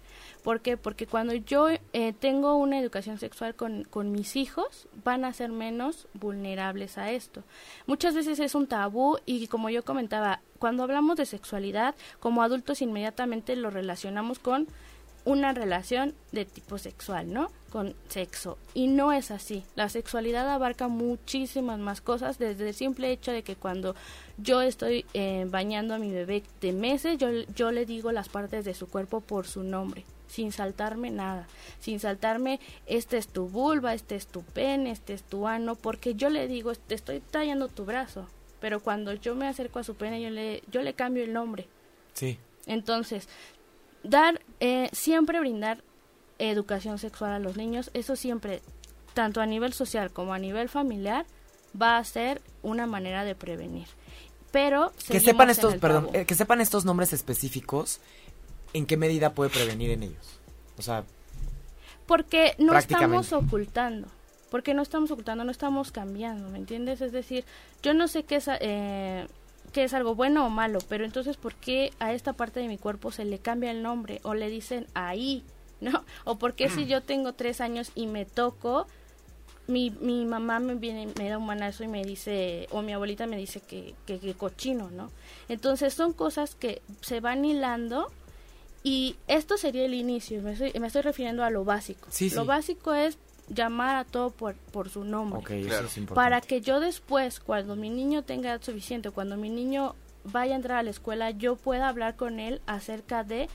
¿Por qué? Porque cuando yo eh, tengo una educación sexual con, con mis hijos, van a ser menos vulnerables a esto. Muchas veces es un tabú y como yo comentaba, cuando hablamos de sexualidad, como adultos inmediatamente lo relacionamos con una relación de tipo sexual, ¿no? Con sexo. Y no es así. La sexualidad abarca muchísimas más cosas, desde el simple hecho de que cuando yo estoy eh, bañando a mi bebé de meses, yo, yo le digo las partes de su cuerpo por su nombre, sin saltarme nada, sin saltarme, este es tu vulva, este es tu pene, este es tu ano, porque yo le digo, te estoy tallando tu brazo, pero cuando yo me acerco a su pene, yo le, yo le cambio el nombre. Sí. Entonces, dar, eh, siempre brindar educación sexual a los niños, eso siempre, tanto a nivel social como a nivel familiar, va a ser una manera de prevenir. Pero Que sepan estos, perdón, eh, que sepan estos nombres específicos, ¿en qué medida puede prevenir en ellos? O sea, Porque no estamos ocultando. Porque no estamos ocultando, no estamos cambiando, ¿me entiendes? Es decir, yo no sé qué es, eh, qué es algo bueno o malo, pero entonces, ¿por qué a esta parte de mi cuerpo se le cambia el nombre o le dicen ahí, ¿no? O por qué si yo tengo tres años y me toco, mi, mi mamá me viene, me da un manazo y me dice, o mi abuelita me dice que, que, que cochino, ¿no? Entonces son cosas que se van hilando y esto sería el inicio, me estoy, me estoy refiriendo a lo básico. Sí, lo sí. básico es llamar a todo por, por su nombre. ok, eso Claro. es importante. Para que yo después, cuando mi niño tenga edad suficiente, cuando mi niño vaya a entrar a la escuela, yo pueda hablar con él acerca de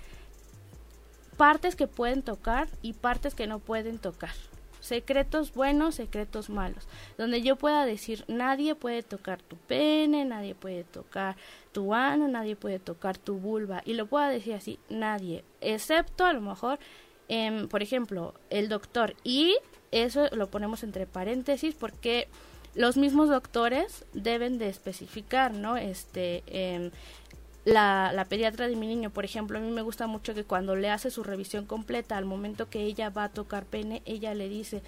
partes que pueden tocar y partes que no pueden tocar. Secretos buenos, secretos malos. Donde yo pueda decir, nadie puede tocar tu pene, nadie puede tocar tu ano, nadie puede tocar tu vulva. Y lo pueda decir así, nadie. Excepto a lo mejor, em, por ejemplo, el doctor. Y eso lo ponemos entre paréntesis porque los mismos doctores deben de especificar, ¿no? Este, em, la, la pediatra de mi niño, por ejemplo, a mí me gusta mucho que cuando le hace su revisión completa, al momento que ella va a tocar pene, ella le dice,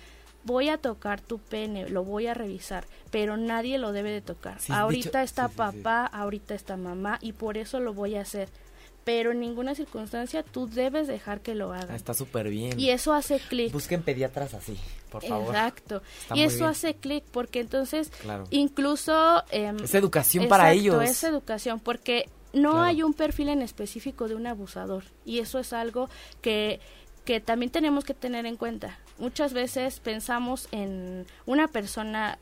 voy a tocar tu pene, lo voy a revisar, pero nadie lo debe de tocar. Sí, ahorita está sí, sí, sí. papá, ahorita está mamá y por eso lo voy a hacer. Pero en ninguna circunstancia tú debes dejar que lo hagan. Está súper bien. Y eso hace clic. Busquen pediatras así, por favor. Exacto. Está y eso bien. hace clic porque entonces Claro. incluso... em, Es educación para ellos. Es educación, porque no Claro. hay un perfil en específico de un abusador. Y eso es algo que, que también tenemos que tener en cuenta. Muchas veces pensamos en una persona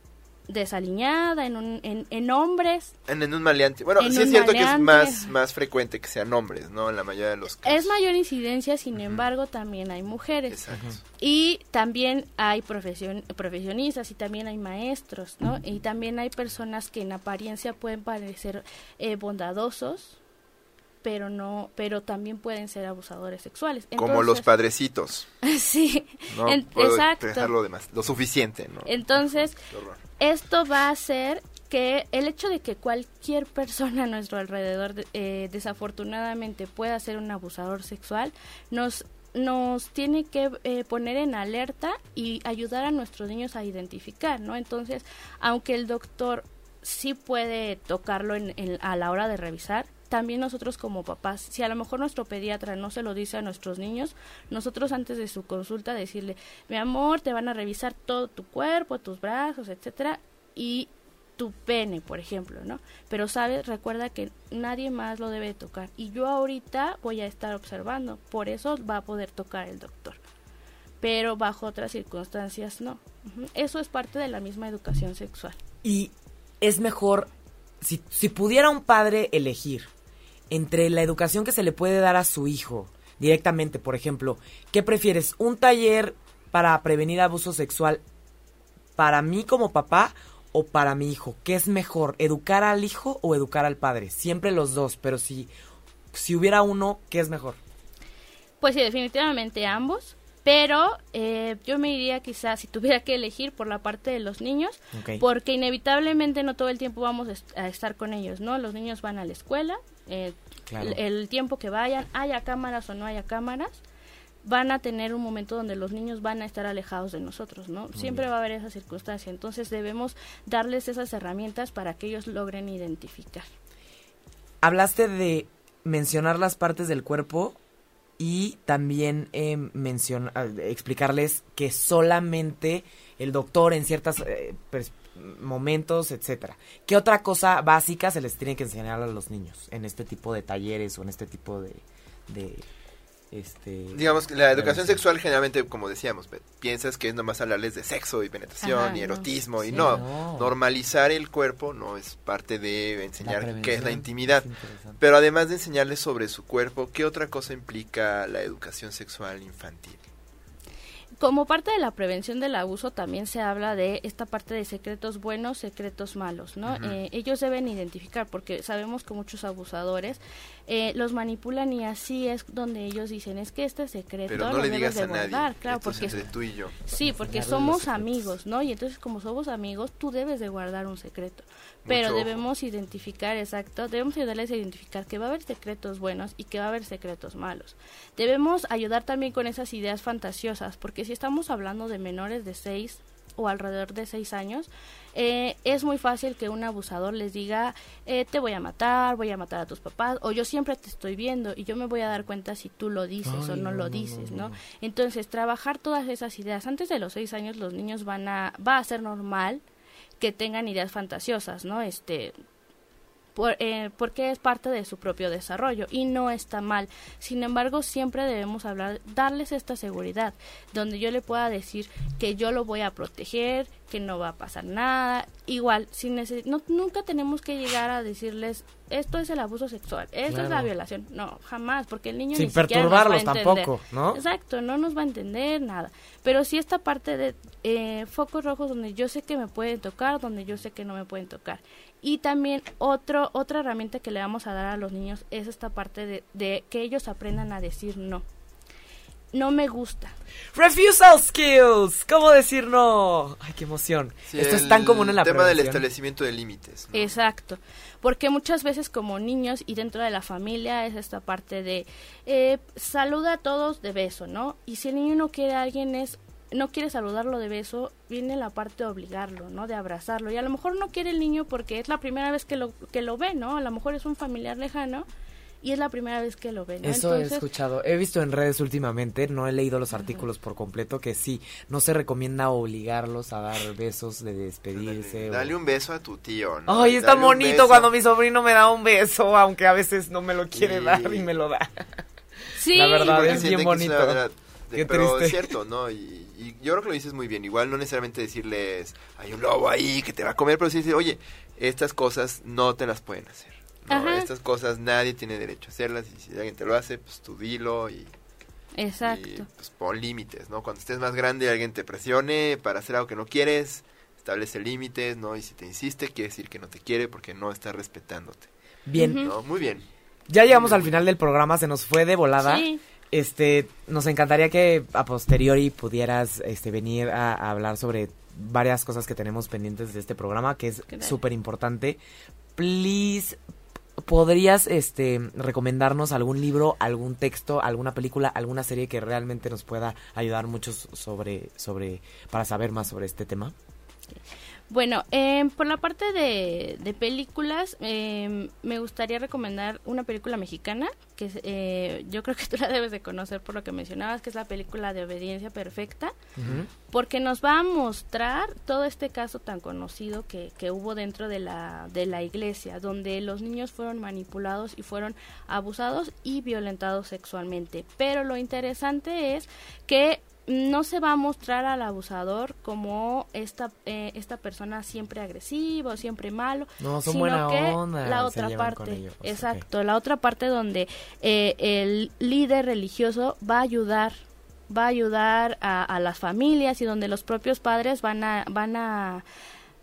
desaliñada, en, un, en, en hombres. En, en un maleante. Bueno, En sí es cierto que es más, más frecuente que sean hombres, ¿no? En la mayoría de los casos. Es mayor incidencia, sin embargo, también hay mujeres. Exacto. Y también hay profesion- profesionistas y también hay maestros, ¿no? Y también hay personas que en apariencia pueden parecer eh, bondadosos, pero no, pero también pueden ser abusadores sexuales. Como los padrecitos. <laughs> sí, No en- puedo exacto. dejarlo de más, lo suficiente, ¿no? Entonces, esto va a hacer que el hecho de que cualquier persona a nuestro alrededor eh, desafortunadamente pueda ser un abusador sexual nos nos tiene que eh, poner en alerta y ayudar a nuestros niños a identificar, ¿no? Entonces, aunque el doctor sí puede tocarlo en, a la hora de revisar, también nosotros como papás, si a lo mejor nuestro pediatra no se lo dice a nuestros niños, nosotros antes de su consulta decirle, mi amor, te van a revisar todo tu cuerpo, tus brazos, etcétera, y tu pene, por ejemplo, ¿no? Pero sabes, recuerda que nadie más lo debe tocar y yo ahorita voy a estar observando, por eso va a poder tocar el doctor. Pero bajo otras circunstancias no. Eso es parte de la misma educación sexual. Y es mejor si, si pudiera un padre elegir entre la educación que se le puede dar a su hijo directamente, por ejemplo, ¿qué prefieres? ¿Un taller para prevenir abuso sexual para mí como papá o para mi hijo? ¿Qué es mejor, educar al hijo o educar al padre? Siempre los dos, pero si, si hubiera uno, ¿qué es mejor? Pues sí, definitivamente ambos. Pero eh, yo me iría quizás, si tuviera que elegir, por la parte de los niños, porque inevitablemente no todo el tiempo vamos a estar con ellos, ¿no? Los niños van a la escuela, eh, el, tiempo que vayan, haya cámaras o no haya cámaras, van a tener un momento donde los niños van a estar alejados de nosotros, ¿no? Siempre va a haber esa circunstancia, entonces debemos darles esas herramientas para que ellos logren identificar. Hablaste de mencionar las partes del cuerpo y también eh, explicarles que solamente el doctor en ciertos eh, momentos, etcétera. ¿Qué otra cosa básica se les tiene que enseñar a los niños en este tipo de talleres o en este tipo de este, Digamos, la educación sexual generalmente, como decíamos, piensas que es nomás hablarles de sexo y penetración y erotismo y no, normalizar el cuerpo no es parte de enseñar qué es la intimidad. Pero además de enseñarles sobre su cuerpo, ¿qué otra cosa implica la educación sexual infantil? Como parte de la prevención del abuso también se habla de esta parte de secretos buenos, secretos malos, ¿no? Eh, ellos deben identificar porque sabemos que muchos abusadores eh, los manipulan y así es donde ellos dicen es que este secreto Pero no le digas de a guardar, claro, porque entre tú y yo. Sí, porque somos amigos, ¿no? Y entonces como somos amigos, tú debes de guardar un secreto. Pero debemos identificar, exacto, debemos ayudarles a identificar que va a haber secretos buenos y que va a haber secretos malos. Debemos ayudar también con esas ideas fantasiosas, porque si estamos hablando de menores de 6 o alrededor de 6 años, eh, es muy fácil que un abusador les diga, eh, te voy a matar, voy a matar a tus papás, o yo siempre te estoy viendo y yo me voy a dar cuenta si tú lo dices o no, lo dices, ¿no? Entonces, trabajar todas esas ideas. Antes de los 6 años los niños van a, va a ser normal que tengan ideas fantasiosas, ¿no? Este, eh, porque es parte de su propio desarrollo y no está mal. Sin embargo, siempre debemos hablar, darles esta seguridad, donde yo le pueda decir que yo lo voy a proteger, que no va a pasar nada. Igual, sin no, nunca tenemos que llegar a decirles esto es el abuso sexual, esto es la violación. No, jamás, porque el niño sin ni perturbarlos nos va a tampoco, ¿no? Exacto, no nos va a entender nada. Pero sí esta parte de eh, focos rojos donde yo sé que me pueden tocar, donde yo sé que no me pueden tocar. Y también otro, otra herramienta que le vamos a dar a los niños es esta parte de, de que ellos aprendan a decir no. No me gusta. Refusal skills. ¿Cómo decir no? Ay, qué emoción. Esto es tan común en la El tema del establecimiento de límites. Exacto. Porque muchas veces como niños y dentro de la familia es esta parte de eh, saluda a todos de beso, ¿no? Y si el niño no quiere a alguien es no quiere saludarlo de beso, viene la parte de obligarlo, ¿no? De abrazarlo. Y a lo mejor no quiere el niño porque es la primera vez que lo, que lo ve, ¿no? A lo mejor es un familiar lejano y es la primera vez que lo ve, ¿no? Eso he escuchado. He visto en redes últimamente, no he leído los artículos por completo, que sí, no se recomienda obligarlos a dar besos de despedirse. Dale, un beso a tu tío, ¿no? Ay, está bonito cuando mi sobrino me da un beso, aunque a veces no me lo quiere dar y me lo da. Sí. La verdad, es bien bonito. Pero es cierto, ¿no? Y, y yo creo que lo dices muy bien. Igual no necesariamente decirles, hay un lobo ahí que te va a comer, pero sí decir, oye, estas cosas no te las pueden hacer. Estas cosas nadie tiene derecho a hacerlas y si alguien te lo hace, pues tú dilo y... Exacto. pues pon límites, ¿no? Cuando estés más grande y alguien te presione para hacer algo que no quieres, establece límites, ¿no? Y si te insiste, quiere decir que no te quiere porque no está respetándote. Bien. ¿No? Muy bien. Ya llegamos al final del programa, se nos fue de volada. Sí. Este, nos encantaría que a posteriori pudieras este, venir a, hablar sobre varias cosas que tenemos pendientes de este programa, que es súper importante. Please, ¿podrías este, recomendarnos algún libro, algún texto, alguna película, alguna serie que realmente nos pueda ayudar mucho sobre, sobre, para saber más sobre este tema? Bueno, em, por la parte de, de películas, em, me gustaría recomendar una película mexicana, que eh, yo creo que tú la debes de conocer por lo que mencionabas, que es la película de Obediencia Perfecta, porque nos va a mostrar todo este caso tan conocido que, que hubo dentro de la, de la iglesia, donde los niños fueron manipulados y fueron abusados y violentados sexualmente. Pero lo interesante es que no se va a mostrar al abusador como esta eh, esta persona siempre agresiva o siempre malo, No, son sino buena que onda, la otra parte, ellos, exacto, la otra parte donde eh, el líder religioso va a ayudar va a ayudar a, a las familias y donde los propios padres van a van a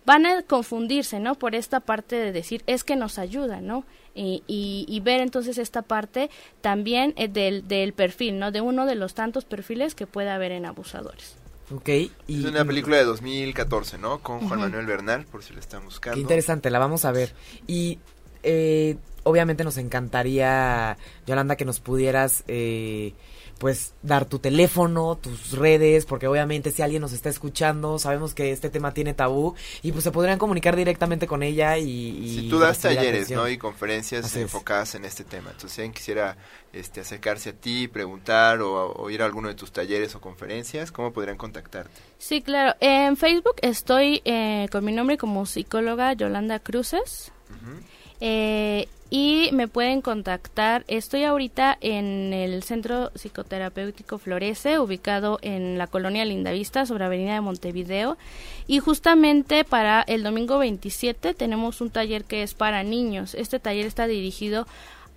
van a confundirse, ¿no? Por esta parte de decir, es que nos ayuda, ¿no? Y, y, y ver entonces esta parte también eh, del, del perfil, ¿no? De uno de los tantos perfiles que puede haber en abusadores. Ok, Es una película de 2014, ¿no? Con Juan. Manuel Bernal, por si la están buscando. Qué interesante, la vamos a ver. Y eh, obviamente nos encantaría, Yolanda, que nos pudieras, eh, pues, dar tu teléfono, tus redes, porque obviamente si alguien nos está escuchando, sabemos que este tema tiene tabú, y pues se podrían comunicar directamente con ella y... y Si tú das talleres. ¿no? Y conferencias Así es. enfocadas en este tema. Entonces, si alguien quisiera este, acercarse a ti, preguntar o, o ir a alguno de tus talleres o conferencias, ¿cómo podrían contactarte? Sí, claro. En Facebook estoy eh, con mi nombre como psicóloga Yolanda Cruces. Eh, y me pueden contactar. Estoy ahorita en el Centro Psicoterapéutico Florece, ubicado en la colonia Lindavista, sobre Avenida de Montevideo. Y justamente para el domingo 27 tenemos un taller que es para niños. Este taller está dirigido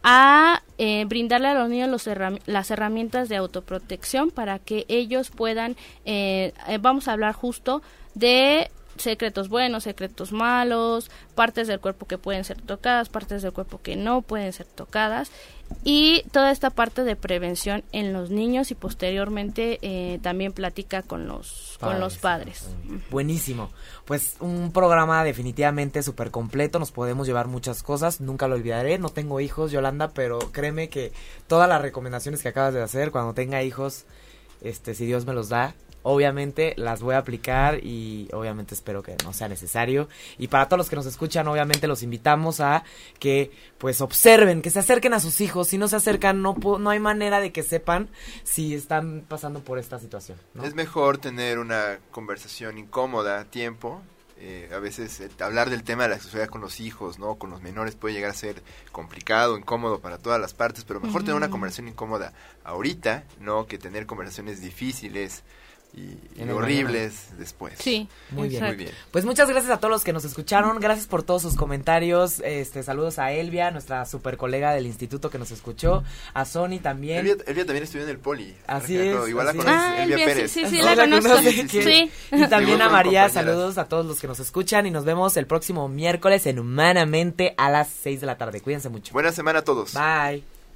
a eh, brindarle a los niños las herramientas de autoprotección para que ellos puedan, eh, eh, vamos a hablar justo de secretos buenos, secretos malos, partes del cuerpo que pueden ser tocadas, partes del cuerpo que no pueden ser tocadas y toda esta parte de prevención en los niños y posteriormente eh, también platica con los con los padres. Buenísimo. Pues un programa definitivamente súper completo. Nos podemos llevar muchas cosas. Nunca lo olvidaré. No tengo hijos, Yolanda, pero créeme que todas las recomendaciones que acabas de hacer, cuando tenga hijos, este, si Dios me los da, obviamente las voy a aplicar y obviamente espero que no sea necesario. Y para todos los que nos escuchan, obviamente los invitamos a que pues observen, que se acerquen a sus hijos. Si no se acercan, no, no hay manera de que sepan si están pasando por esta situación. ¿no? Es mejor tener una conversación incómoda a tiempo. Eh, a veces eh, hablar del tema de la sexualidad con los hijos, ¿no? Con los menores puede llegar a ser complicado, incómodo para todas las partes, pero mejor tener una conversación incómoda ahorita, ¿no? Que tener conversaciones difíciles y, horribles después. Sí, Muy bien, Muy bien. Pues muchas gracias a todos los que nos escucharon, gracias por todos sus comentarios, este saludos a Elvia, nuestra super colega del instituto que nos escuchó, a Sony también. Elvia, Elvia también estudió en el poli. Así ejemplo. es, Igual así la es. conoces, Ah, Elvia Elvia, Pérez. sí, sí, ¿No la conozco. Sí, sí, ¿Quién? Sí. Y también a María, compañeras. saludos a todos los que nos escuchan y nos vemos el próximo miércoles en Humanamente a las 6 de la tarde. Cuídense mucho. Buena semana a todos. Bye.